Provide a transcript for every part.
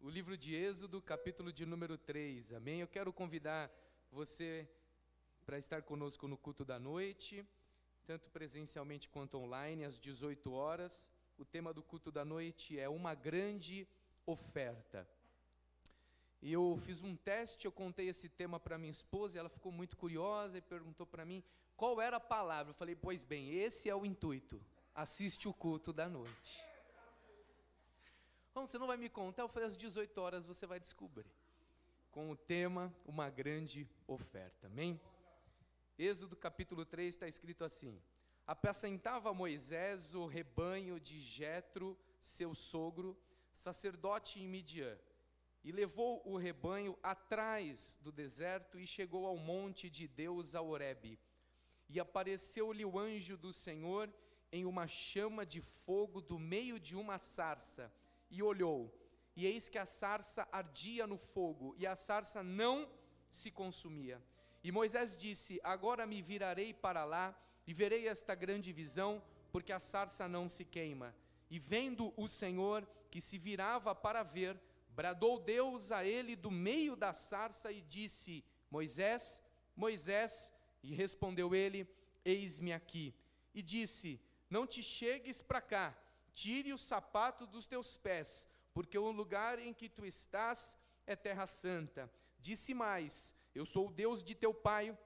o livro de Êxodo, capítulo de número 3. Amém? Eu quero convidar você para estar conosco no culto da noite, tanto presencialmente quanto online, às 18 horas. O tema do culto da noite é uma grande oferta. E eu fiz um teste, eu contei esse tema para minha esposa, e ela ficou muito curiosa e perguntou para mim qual era a palavra. Eu falei: "Pois bem, esse é o intuito. Assiste o culto da noite." Bom, você não vai me contar, eu falei às 18 horas você vai descobrir. Com o tema Uma grande oferta. Amém? Êxodo capítulo 3 está escrito assim: Apacentava Moisés o rebanho de Jetro, seu sogro, sacerdote em Midian, e levou o rebanho atrás do deserto e chegou ao monte de Deus a Horebe. E apareceu-lhe o anjo do Senhor em uma chama de fogo do meio de uma sarça e olhou, e eis que a sarça ardia no fogo, e a sarça não se consumia. E Moisés disse: Agora me virarei para lá, e verei esta grande visão, porque a sarça não se queima. E vendo o Senhor que se virava para ver, bradou Deus a ele do meio da sarça e disse: Moisés, Moisés, e respondeu ele: Eis-me aqui. E disse: Não te chegues para cá Tire o sapato dos teus pés, porque o lugar em que tu estás é terra santa. Disse mais: Eu sou o Deus de teu pai,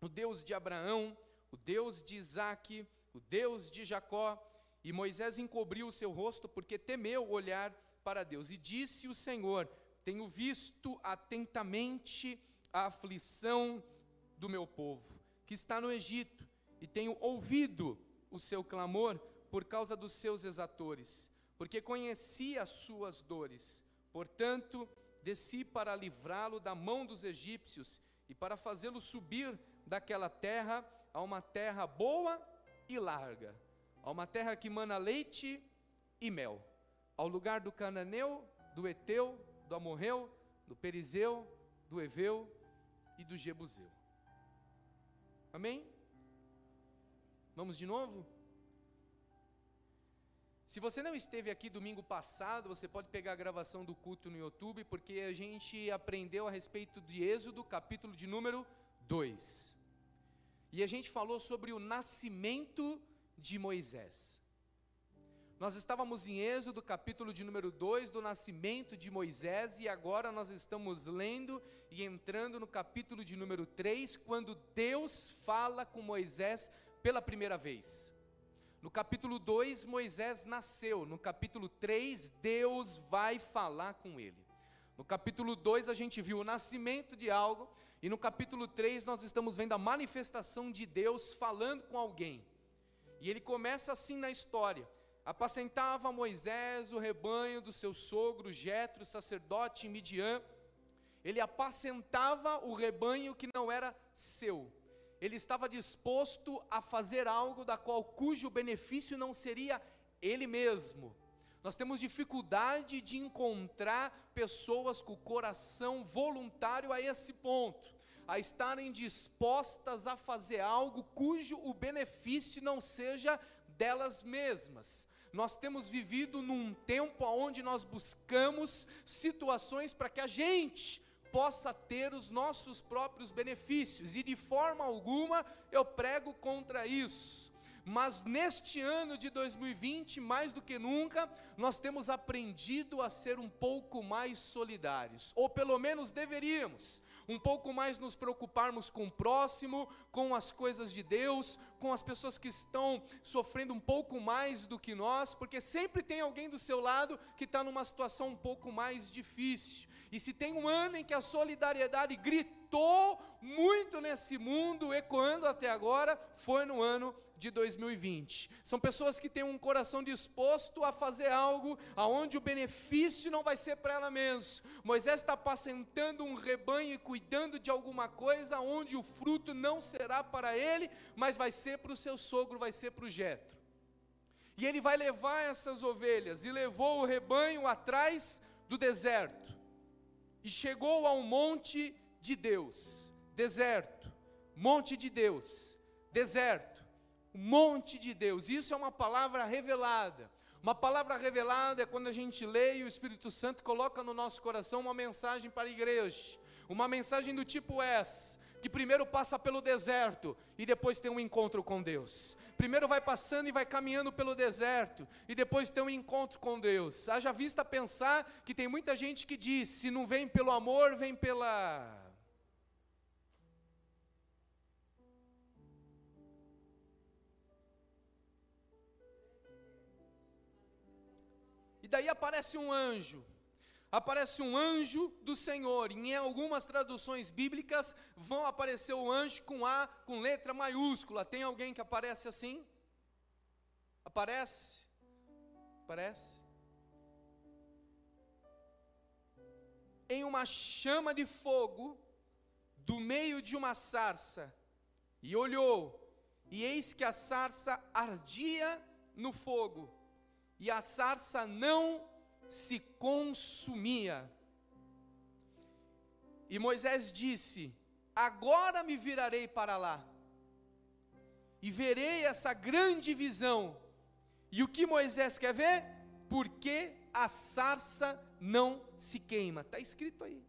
o Deus de Abraão, o Deus de Isaque, o Deus de Jacó. E Moisés encobriu o seu rosto, porque temeu olhar para Deus. E disse o Senhor: Tenho visto atentamente a aflição do meu povo, que está no Egito, e tenho ouvido o seu clamor por causa dos seus exatores, porque conhecia as suas dores. Portanto, desci para livrá-lo da mão dos egípcios e para fazê-lo subir daquela terra a uma terra boa e larga, a uma terra que mana leite e mel, ao lugar do cananeu, do eteu, do amorreu, do perizeu, do eveu e do jebuseu. Amém? Vamos de novo? Se você não esteve aqui domingo passado, você pode pegar a gravação do culto no YouTube, porque a gente aprendeu a respeito de Êxodo, capítulo de número 2. E a gente falou sobre o nascimento de Moisés. Nós estávamos em Êxodo, capítulo de número 2, do nascimento de Moisés, e agora nós estamos lendo e entrando no capítulo de número 3, quando Deus fala com Moisés pela primeira vez. No capítulo 2, Moisés nasceu. No capítulo 3, Deus vai falar com ele. No capítulo 2, a gente viu o nascimento de algo. E no capítulo 3, nós estamos vendo a manifestação de Deus falando com alguém. E ele começa assim na história. Apacentava Moisés o rebanho do seu sogro Jetro, sacerdote em Midian. Ele apacentava o rebanho que não era seu ele estava disposto a fazer algo da qual cujo benefício não seria ele mesmo. Nós temos dificuldade de encontrar pessoas com o coração voluntário a esse ponto, a estarem dispostas a fazer algo cujo o benefício não seja delas mesmas. Nós temos vivido num tempo onde nós buscamos situações para que a gente possa ter os nossos próprios benefícios, e de forma alguma eu prego contra isso. Mas neste ano de 2020, mais do que nunca, nós temos aprendido a ser um pouco mais solidários, ou pelo menos deveríamos, um pouco mais nos preocuparmos com o próximo, com as coisas de Deus, com as pessoas que estão sofrendo um pouco mais do que nós, porque sempre tem alguém do seu lado que está numa situação um pouco mais difícil. E se tem um ano em que a solidariedade gritou muito nesse mundo, ecoando até agora, foi no ano de 2020. São pessoas que têm um coração disposto a fazer algo aonde o benefício não vai ser para ela mesma. Moisés está apacentando um rebanho e cuidando de alguma coisa onde o fruto não será para ele, mas vai ser para o seu sogro, vai ser para o Jetro. E ele vai levar essas ovelhas e levou o rebanho atrás do deserto e chegou ao monte de Deus, deserto, monte de Deus, deserto, monte de Deus. Isso é uma palavra revelada. Uma palavra revelada é quando a gente lê e o Espírito Santo coloca no nosso coração uma mensagem para a igreja. Uma mensagem do tipo essa, que primeiro passa pelo deserto e depois tem um encontro com Deus. Primeiro vai passando e vai caminhando pelo deserto e depois tem um encontro com Deus. Haja vista pensar que tem muita gente que diz: se não vem pelo amor, vem pela E daí aparece um anjo. Aparece um anjo do Senhor. E em algumas traduções bíblicas vão aparecer o anjo com A, com letra maiúscula. Tem alguém que aparece assim? Aparece? Aparece? Em uma chama de fogo, do meio de uma sarça, e olhou, e eis que a sarça ardia no fogo e a sarça não se consumia. E Moisés disse: Agora me virarei para lá, e verei essa grande visão. E o que Moisés quer ver? Porque a sarça não se queima. Está escrito aí.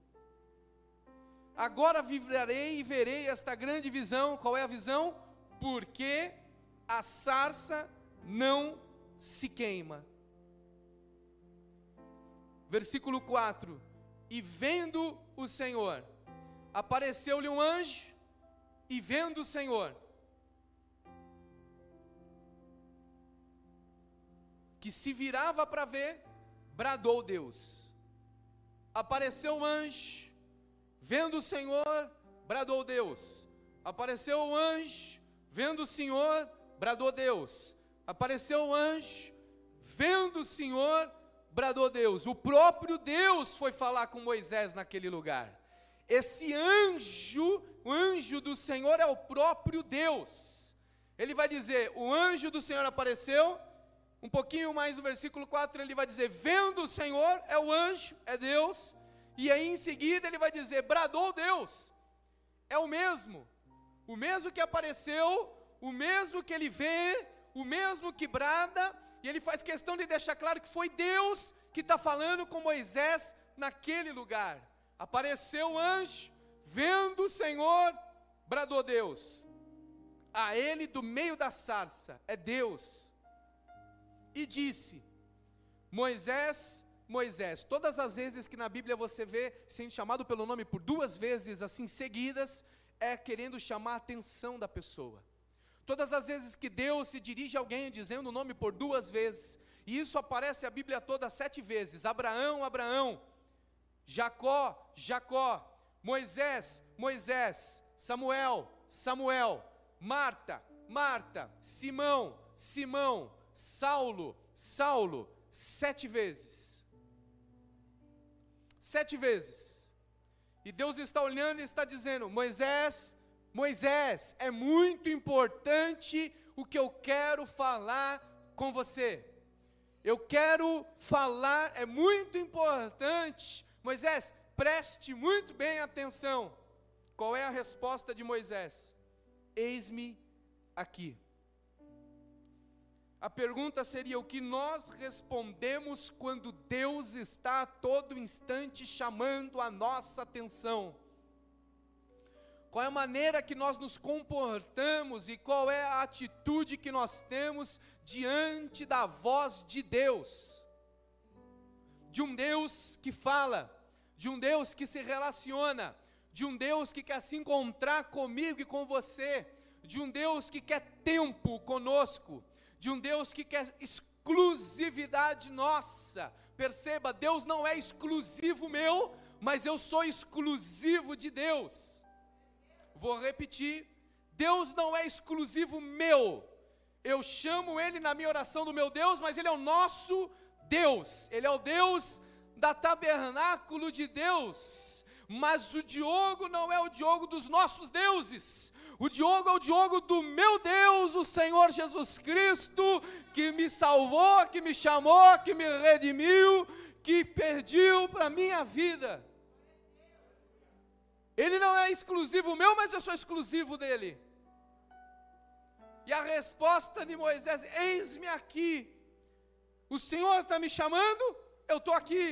Agora vivrarei e verei esta grande visão. Qual é a visão? Porque a sarça não se queima. Versículo 4: E vendo o Senhor, apareceu-lhe um anjo, e vendo o Senhor, que se virava para ver, bradou Deus. Apareceu o anjo, vendo o Senhor, bradou Deus. Apareceu o anjo, vendo o Senhor, bradou Deus. Apareceu o anjo, vendo o Senhor, bradou Deus. O próprio Deus foi falar com Moisés naquele lugar. Esse anjo, o anjo do Senhor é o próprio Deus. Ele vai dizer: o anjo do Senhor apareceu. Um pouquinho mais no versículo 4, ele vai dizer: vendo o Senhor, é o anjo, é Deus. E aí em seguida ele vai dizer: bradou Deus. É o mesmo. O mesmo que apareceu, o mesmo que ele vê, o mesmo que brada, e ele faz questão de deixar claro que foi Deus que está falando com Moisés naquele lugar. Apareceu o anjo, vendo o Senhor, bradou Deus. A ele do meio da sarça, é Deus. E disse: Moisés, Moisés. Todas as vezes que na Bíblia você vê sendo chamado pelo nome por duas vezes assim seguidas, é querendo chamar a atenção da pessoa. Todas as vezes que Deus se dirige a alguém dizendo o nome por duas vezes, e isso aparece a Bíblia toda sete vezes: Abraão, Abraão, Jacó, Jacó, Moisés, Moisés, Samuel, Samuel, Marta, Marta, Simão, Simão, Saulo, Saulo, sete vezes. Sete vezes. E Deus está olhando e está dizendo: Moisés, Moisés, é muito importante o que eu quero falar com você. Eu quero falar, é muito importante. Moisés, preste muito bem atenção. Qual é a resposta de Moisés? Eis-me aqui. A pergunta seria: o que nós respondemos quando Deus está a todo instante chamando a nossa atenção? Qual é a maneira que nós nos comportamos e qual é a atitude que nós temos diante da voz de Deus. De um Deus que fala, de um Deus que se relaciona, de um Deus que quer se encontrar comigo e com você, de um Deus que quer tempo conosco, de um Deus que quer exclusividade nossa. Perceba, Deus não é exclusivo meu, mas eu sou exclusivo de Deus. Vou repetir: Deus não é exclusivo meu. Eu chamo Ele na minha oração do meu Deus, mas Ele é o nosso Deus. Ele é o Deus da tabernáculo de Deus. Mas o Diogo não é o Diogo dos nossos deuses. O Diogo é o Diogo do meu Deus, o Senhor Jesus Cristo, que me salvou, que me chamou, que me redimiu, que pediu para a minha vida. Ele não é exclusivo meu, mas eu sou exclusivo dele. E a resposta de Moisés: Eis-me aqui. O Senhor está me chamando, eu estou aqui.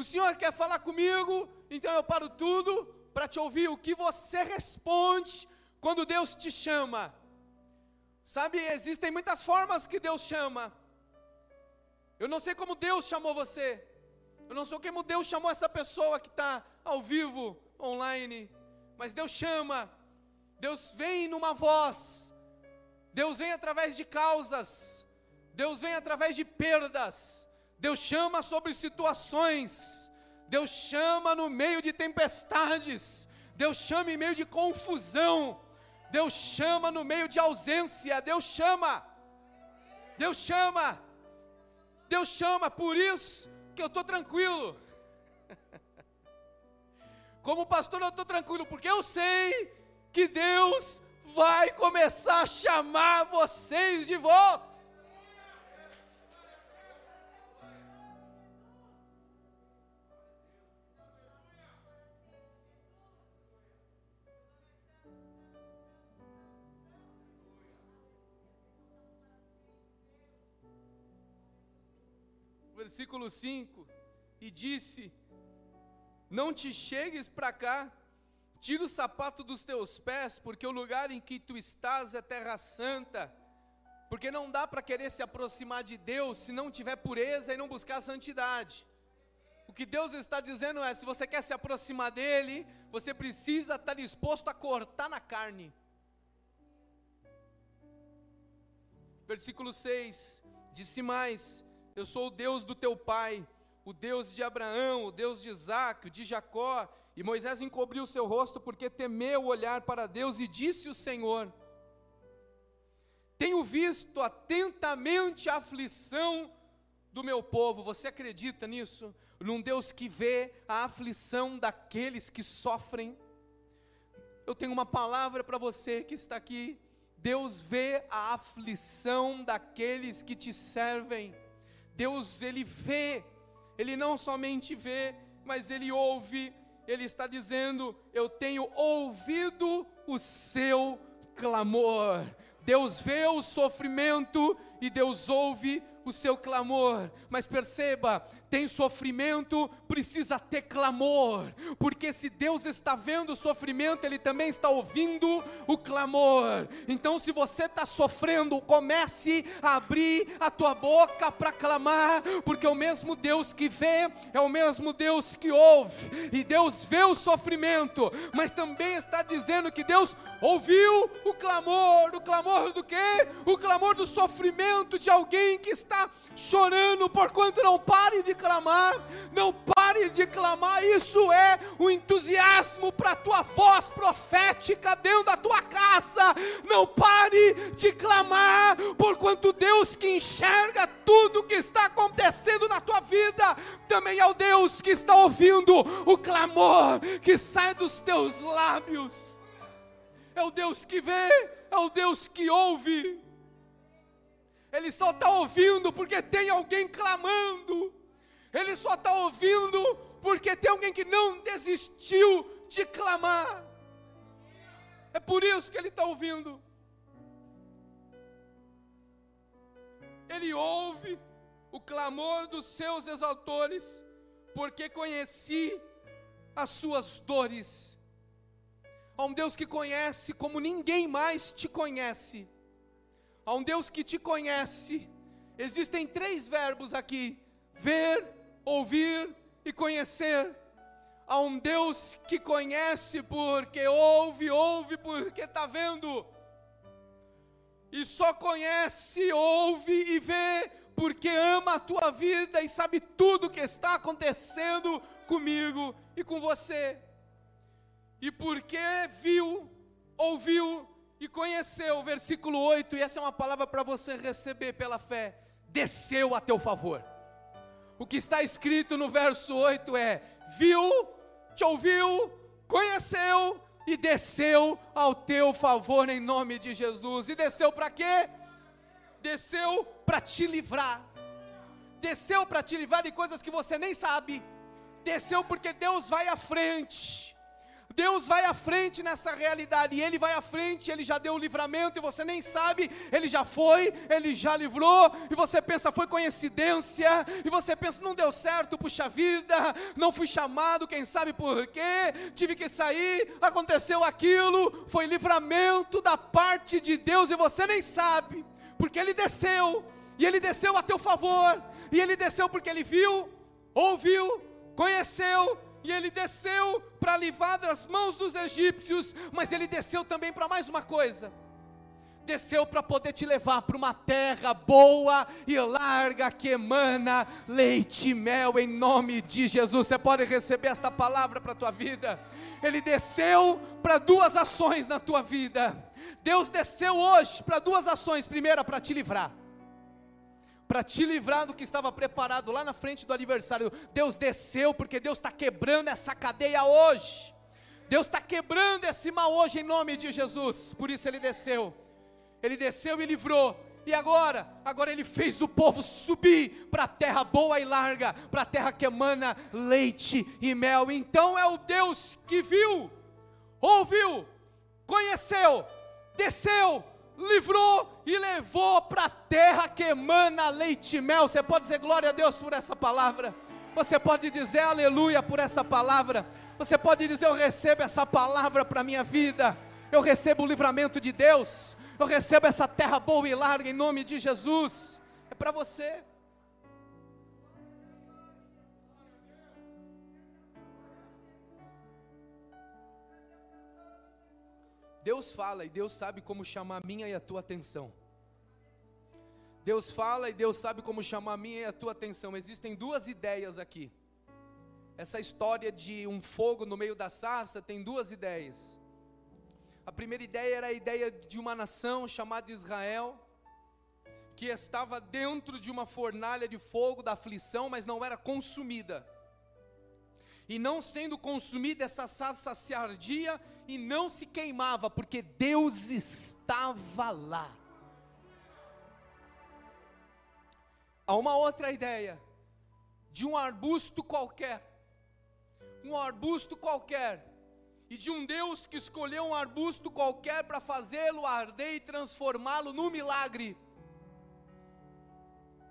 O Senhor quer falar comigo, então eu paro tudo para te ouvir. O que você responde quando Deus te chama? Sabe, existem muitas formas que Deus chama. Eu não sei como Deus chamou você. Eu não sei como Deus chamou essa pessoa que está ao vivo, online. Mas Deus chama. Deus vem numa voz. Deus vem através de causas. Deus vem através de perdas. Deus chama sobre situações. Deus chama no meio de tempestades. Deus chama em meio de confusão. Deus chama no meio de ausência. Deus chama. Deus chama. Deus chama, por isso que eu estou tranquilo. Como pastor, eu estou tranquilo, porque eu sei que Deus vai começar a chamar vocês de volta. Versículo 5: E disse: Não te chegues para cá, Tira o sapato dos teus pés, porque o lugar em que tu estás é terra santa. Porque não dá para querer se aproximar de Deus se não tiver pureza e não buscar santidade. O que Deus está dizendo é: se você quer se aproximar dEle, você precisa estar disposto a cortar na carne. Versículo 6: Disse mais: Eu sou o Deus do teu pai, o Deus de Abraão, o Deus de Isaac, o de Jacó. E Moisés encobriu seu rosto porque temeu olhar para Deus e disse o Senhor: Tenho visto atentamente a aflição do meu povo. Você acredita nisso? Num Deus que vê a aflição daqueles que sofrem? Eu tenho uma palavra para você que está aqui. Deus vê a aflição daqueles que te servem. Deus, Ele vê, Ele não somente vê, mas Ele ouve ele está dizendo: Eu tenho ouvido o seu clamor. Deus vê o sofrimento e Deus ouve o seu clamor. Mas perceba, tem sofrimento, precisa ter clamor, porque se Deus está vendo o sofrimento, Ele também está ouvindo o clamor. Então, se você está sofrendo, comece a abrir a tua boca para clamar, porque o mesmo Deus que vê é o mesmo Deus que ouve, e Deus vê o sofrimento, mas também está dizendo que Deus ouviu o clamor, o clamor do quê? O clamor do sofrimento de alguém que está chorando, porquanto não pare de clamar, não pare de clamar, isso é o entusiasmo para a tua voz profética dentro da tua casa, não pare de clamar, porquanto Deus que enxerga tudo que está acontecendo na tua vida, também é o Deus que está ouvindo o clamor que sai dos teus lábios, é o Deus que vê, é o Deus que ouve. Ele só está ouvindo porque tem alguém clamando. Ele só está ouvindo porque tem alguém que não desistiu de clamar. É por isso que ele está ouvindo. Ele ouve o clamor dos seus exaltores, porque conheci as suas dores. Há um Deus que conhece como ninguém mais te conhece a um Deus que te conhece. Existem três verbos aqui: ver, ouvir e conhecer. A um Deus que conhece porque ouve, ouve porque está vendo. E só conhece, ouve e vê porque ama a tua vida e sabe tudo o que está acontecendo comigo e com você. E porque viu, ouviu e conheceu, versículo 8, e essa é uma palavra para você receber pela fé, desceu a teu favor. O que está escrito no verso 8 é: viu, te ouviu, conheceu e desceu ao teu favor em nome de Jesus. E desceu para quê? Desceu para te livrar. Desceu para te livrar de coisas que você nem sabe. Desceu porque Deus vai à frente Deus vai à frente nessa realidade, e Ele vai à frente, Ele já deu o livramento, e você nem sabe, Ele já foi, Ele já livrou, e você pensa, foi coincidência, e você pensa, não deu certo, puxa vida, não fui chamado, quem sabe por quê, tive que sair, aconteceu aquilo, foi livramento da parte de Deus, e você nem sabe, porque Ele desceu, e Ele desceu a teu favor, e Ele desceu porque Ele viu, ouviu, conheceu, e ele desceu para livrar das mãos dos egípcios, mas ele desceu também para mais uma coisa. Desceu para poder te levar para uma terra boa e larga que emana leite e mel em nome de Jesus. Você pode receber esta palavra para a tua vida. Ele desceu para duas ações na tua vida. Deus desceu hoje para duas ações. Primeira, para te livrar para te livrar do que estava preparado lá na frente do aniversário. Deus desceu, porque Deus está quebrando essa cadeia hoje. Deus está quebrando esse mal hoje em nome de Jesus. Por isso ele desceu. Ele desceu e livrou. E agora? Agora ele fez o povo subir para a terra boa e larga, para a terra que emana leite e mel. Então é o Deus que viu, ouviu, conheceu, desceu, livrou e levou para a terra que emana leite e mel. Você pode dizer glória a Deus por essa palavra. Você pode dizer aleluia por essa palavra. Você pode dizer eu recebo essa palavra para a minha vida. Eu recebo o livramento de Deus. Eu recebo essa terra boa e larga em nome de Jesus. É para você. Deus fala e Deus sabe como chamar a minha e a tua atenção. Deus fala e Deus sabe como chamar a minha e a tua atenção. Existem duas ideias aqui. Essa história de um fogo no meio da sarça tem duas ideias. A primeira ideia era a ideia de uma nação chamada Israel, que estava dentro de uma fornalha de fogo da aflição, mas não era consumida. E não sendo consumida, essa sarça se ardia e não se queimava, porque Deus estava lá. Há uma outra ideia de um arbusto qualquer, um arbusto qualquer, e de um Deus que escolheu um arbusto qualquer para fazê-lo arder e transformá-lo num milagre.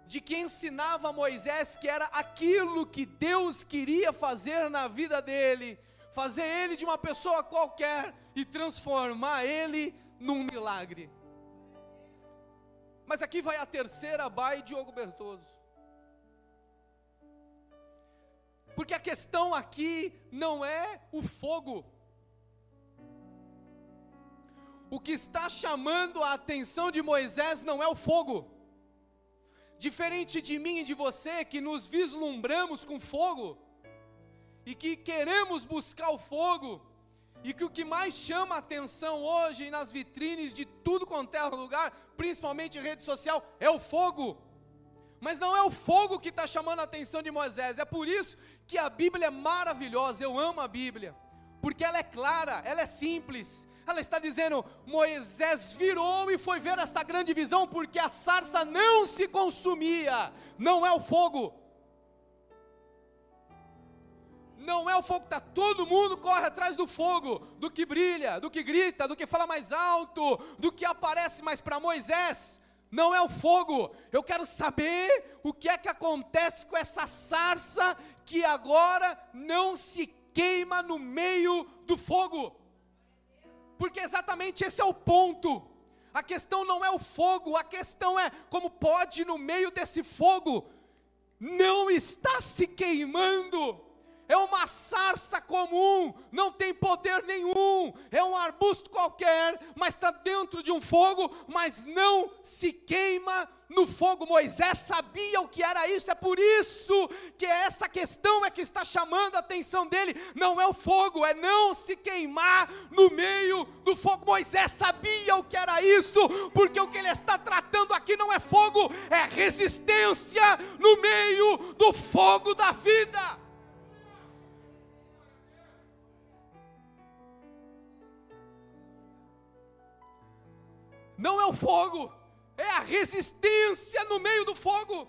De que ensinava Moisés que era aquilo que Deus queria fazer na vida dele, fazer ele de uma pessoa qualquer e transformar ele num milagre. Mas aqui vai a terceira Bai Diogo Bertoso. Porque a questão aqui não é o fogo. O que está chamando a atenção de Moisés não é o fogo. Diferente de mim e de você que nos vislumbramos com fogo, e que queremos buscar o fogo, e que o que mais chama a atenção hoje nas vitrines de tudo quanto é lugar, principalmente em rede social, é o fogo. Mas não é o fogo que está chamando a atenção de Moisés, é por isso que a Bíblia é maravilhosa, eu amo a Bíblia, porque ela é clara, ela é simples, ela está dizendo: Moisés virou e foi ver esta grande visão, porque a sarça não se consumia, não é o fogo, não é o fogo que está, todo mundo corre atrás do fogo, do que brilha, do que grita, do que fala mais alto, do que aparece, mas para Moisés, não é o fogo. Eu quero saber o que é que acontece com essa sarça que agora não se queima no meio do fogo. Porque exatamente esse é o ponto. A questão não é o fogo, a questão é como pode no meio desse fogo não está se queimando é uma sarça comum, não tem poder nenhum, é um arbusto qualquer, mas está dentro de um fogo, mas não se queima no fogo. Moisés sabia o que era isso, é por isso que essa questão é que está chamando a atenção dele. Não é o fogo, é não se queimar no meio do fogo. Moisés sabia o que era isso, porque o que ele está tratando aqui não é fogo, é resistência no meio do fogo da vida. Não é o fogo, é a resistência no meio do fogo.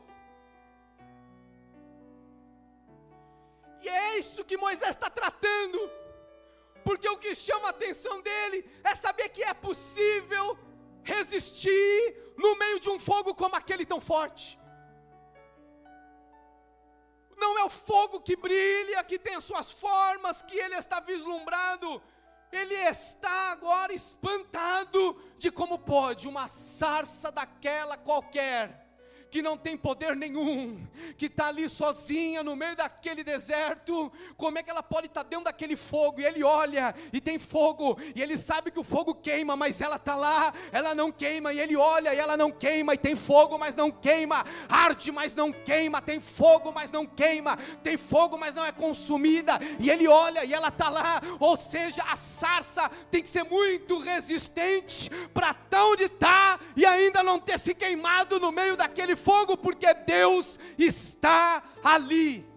E é isso que Moisés está tratando, porque o que chama a atenção dele é saber que é possível resistir no meio de um fogo como aquele tão forte. Não é o fogo que brilha, que tem as suas formas, que ele está vislumbrado. Ele está agora espantado de como pode uma sarça daquela qualquer que não tem poder nenhum, que está ali sozinha no meio daquele deserto, como é que ela pode estar tá dentro daquele fogo? E ele olha e tem fogo, e ele sabe que o fogo queima, mas ela está lá, ela não queima, e ele olha e ela não queima, e tem fogo, mas não queima, arde, mas não queima, tem fogo, mas não queima, tem fogo, mas não é consumida, e ele olha e ela está lá, ou seja, a sarça tem que ser muito resistente para estar onde está e ainda não ter se queimado no meio daquele fogo, porque Deus está ali.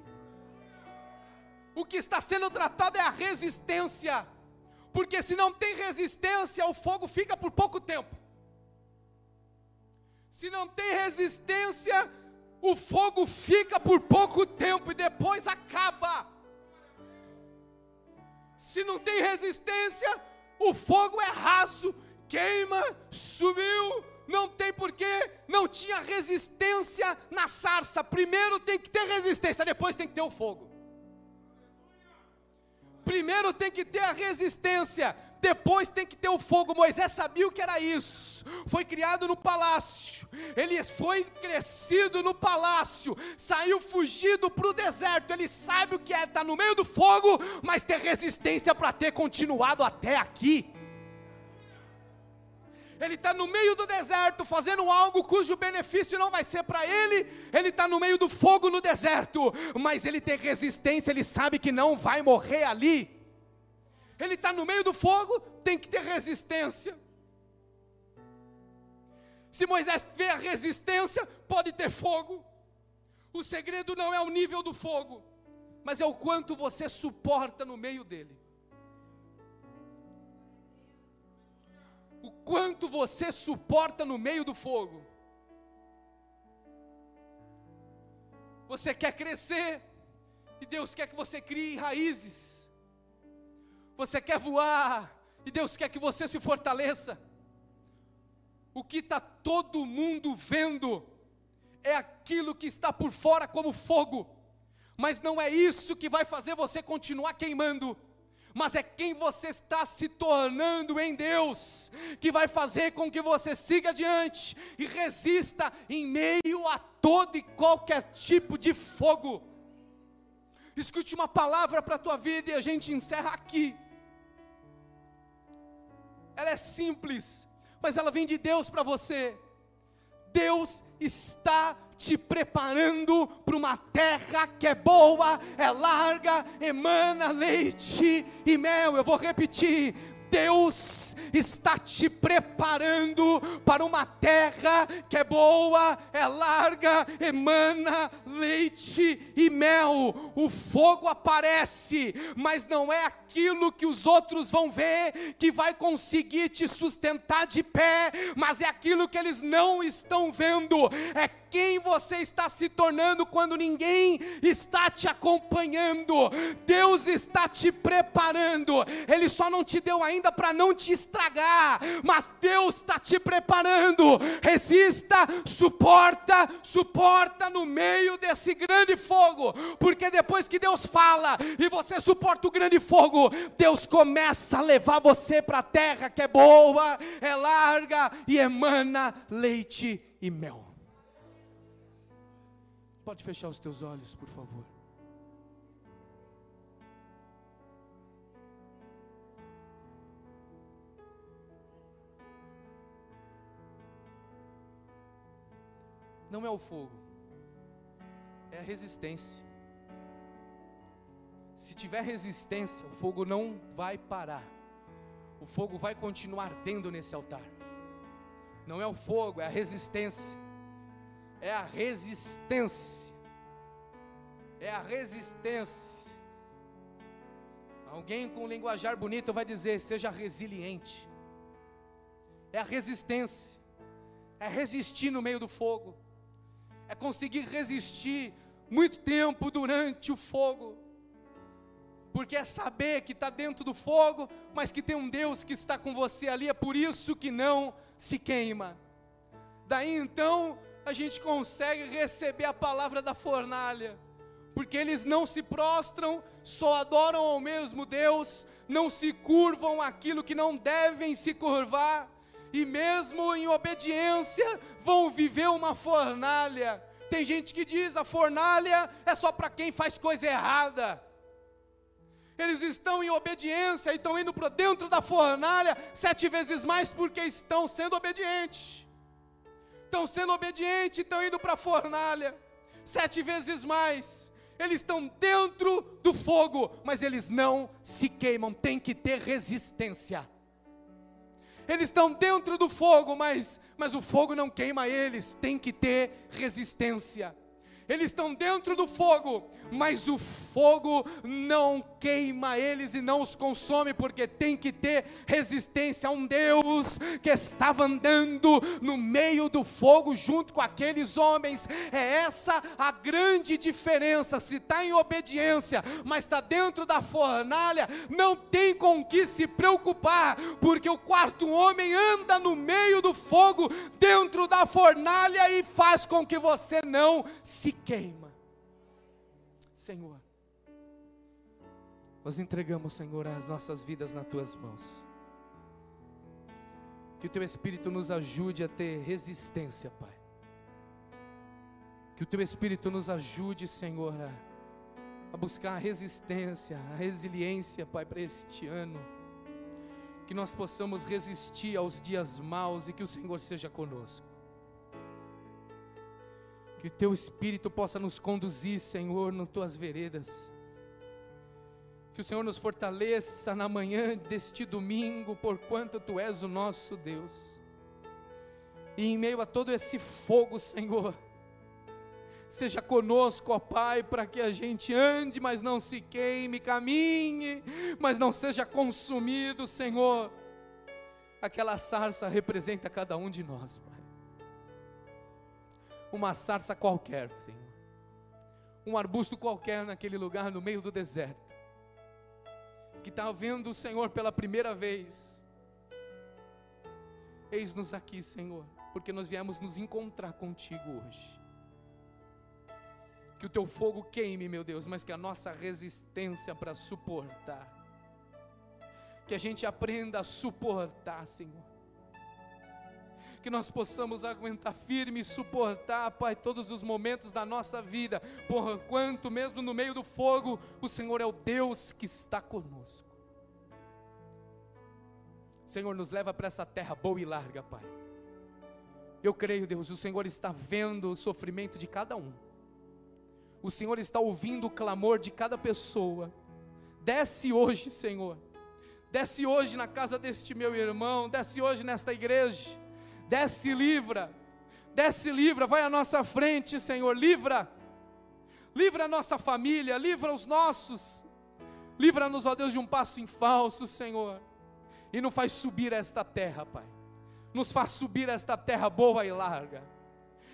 O que está sendo tratado é a resistência, porque se não tem resistência, o fogo fica por pouco tempo. Se não tem resistência, o fogo fica por pouco tempo e depois acaba. Se não tem resistência, o fogo é raso, queima, sumiu, não tem porquê, não tinha resistência na sarça. Primeiro tem que ter resistência, depois tem que ter o fogo. Primeiro tem que ter a resistência, depois tem que ter o fogo. Moisés sabia o que era isso. Foi criado no palácio. Ele foi crescido no palácio. Saiu fugido para o deserto. Ele sabe o que é estar no meio do fogo, mas ter resistência para ter continuado até aqui ele está no meio do deserto fazendo algo cujo benefício não vai ser para ele, ele está no meio do fogo no deserto, mas ele tem resistência, ele sabe que não vai morrer ali. Ele está no meio do fogo, tem que ter resistência. Se Moisés vê a resistência, pode ter fogo. O segredo não é o nível do fogo, mas é o quanto você suporta no meio dele. O quanto você suporta no meio do fogo. Você quer crescer, e Deus quer que você crie raízes. Você quer voar, e Deus quer que você se fortaleça. O que está todo mundo vendo é aquilo que está por fora como fogo, mas não é isso que vai fazer você continuar queimando mas é quem você está se tornando em Deus, que vai fazer com que você siga adiante e resista em meio a todo e qualquer tipo de fogo. Escute uma palavra para a tua vida e a gente encerra aqui. Ela é simples, mas ela vem de Deus para você. Deus está te preparando para uma terra que é boa, é larga, emana leite e mel. Eu vou repetir: Deus está te preparando para uma terra que é boa, é larga, emana leite e mel. O fogo aparece, mas não é aquilo que os outros vão ver que vai conseguir te sustentar de pé, mas é aquilo que eles não estão vendo. É quem você está se tornando quando ninguém está te acompanhando. Deus está te preparando. Ele só não te deu ainda para não te estragar, mas Deus está te preparando. Resista, suporta, suporta no meio desse grande fogo, porque depois que Deus fala e você suporta o grande fogo, Deus começa a levar você para a terra que é boa, é larga e emana leite e mel. Pode fechar os teus olhos, por favor. Não é o fogo, é a resistência. Se tiver resistência, o fogo não vai parar. O fogo vai continuar ardendo nesse altar. Não é o fogo, é a resistência é a resistência. É a resistência. Alguém com linguajar bonito vai dizer: seja resiliente. É a resistência. É resistir no meio do fogo. É conseguir resistir muito tempo durante o fogo. porque é saber que está dentro do fogo, mas que tem um Deus que está com você ali, é por isso que não se queima. Daí então a gente consegue receber a palavra da fornalha, porque eles não se prostram, só adoram ao mesmo Deus, não se curvam aquilo que não devem se curvar, e mesmo em obediência vão viver uma fornalha. Tem gente que diz a fornalha é só para quem faz coisa errada. Eles estão em obediência e estão indo para dentro da fornalha sete vezes mais porque estão sendo obedientes. Estão sendo obedientes, estão indo para a fornalha sete vezes mais. Eles estão dentro do fogo, mas eles não se queimam, tem que ter resistência. Eles estão dentro do fogo, mas, mas o fogo não queima eles, tem que ter resistência. Eles estão dentro do fogo, mas o fogo não queima eles e não os consome, porque tem que ter resistência a um Deus que estava andando no meio do fogo junto com aqueles homens. É essa a grande diferença. Se está em obediência, mas está dentro da fornalha, não tem com que se preocupar, porque o quarto homem anda no meio do fogo, dentro da fornalha e faz com que você não se queima. Senhor, nós entregamos, Senhor, as nossas vidas nas tuas mãos. Que o teu Espírito nos ajude a ter resistência, Pai. Que o teu Espírito nos ajude, Senhor, a, a buscar a resistência, a resiliência, Pai, para este ano. Que nós possamos resistir aos dias maus e que o Senhor seja conosco. Que o teu Espírito possa nos conduzir, Senhor, nas tuas veredas. Que o Senhor nos fortaleça na manhã deste domingo, porquanto tu és o nosso Deus. E em meio a todo esse fogo, Senhor, seja conosco, ó Pai, para que a gente ande, mas não se queime, caminhe, mas não seja consumido, Senhor. Aquela sarça representa cada um de nós, Pai uma sarça qualquer, Senhor. Um arbusto qualquer naquele lugar no meio do deserto. Que está vendo o Senhor pela primeira vez. Eis-nos aqui, Senhor, porque nós viemos nos encontrar contigo hoje. Que o teu fogo queime, meu Deus, mas que a nossa resistência para suportar. Que a gente aprenda a suportar, Senhor que nós possamos aguentar firme e suportar, Pai, todos os momentos da nossa vida, por quanto mesmo no meio do fogo, o Senhor é o Deus que está conosco. Senhor, nos leva para essa terra boa e larga, Pai. Eu creio, Deus, o Senhor está vendo o sofrimento de cada um. O Senhor está ouvindo o clamor de cada pessoa. Desce hoje, Senhor. Desce hoje na casa deste meu irmão, desce hoje nesta igreja desce livra, desce livra, vai à nossa frente, Senhor, livra, livra a nossa família, livra os nossos, livra-nos, ó Deus, de um passo em falso, Senhor, e nos faz subir esta terra, Pai, nos faz subir esta terra boa e larga,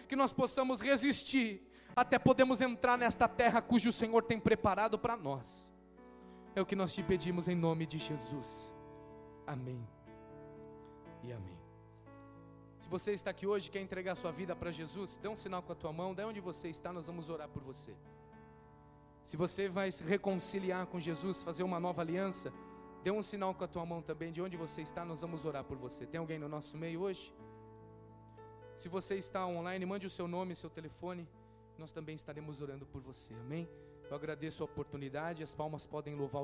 que nós possamos resistir, até podemos entrar nesta terra cujo Senhor tem preparado para nós. É o que nós te pedimos em nome de Jesus. Amém. E amém. Se você está aqui hoje e quer entregar sua vida para Jesus, dê um sinal com a tua mão, de onde você está, nós vamos orar por você. Se você vai se reconciliar com Jesus, fazer uma nova aliança, dê um sinal com a tua mão também, de onde você está, nós vamos orar por você. Tem alguém no nosso meio hoje? Se você está online, mande o seu nome, seu telefone, nós também estaremos orando por você, amém? Eu agradeço a oportunidade, as palmas podem louvar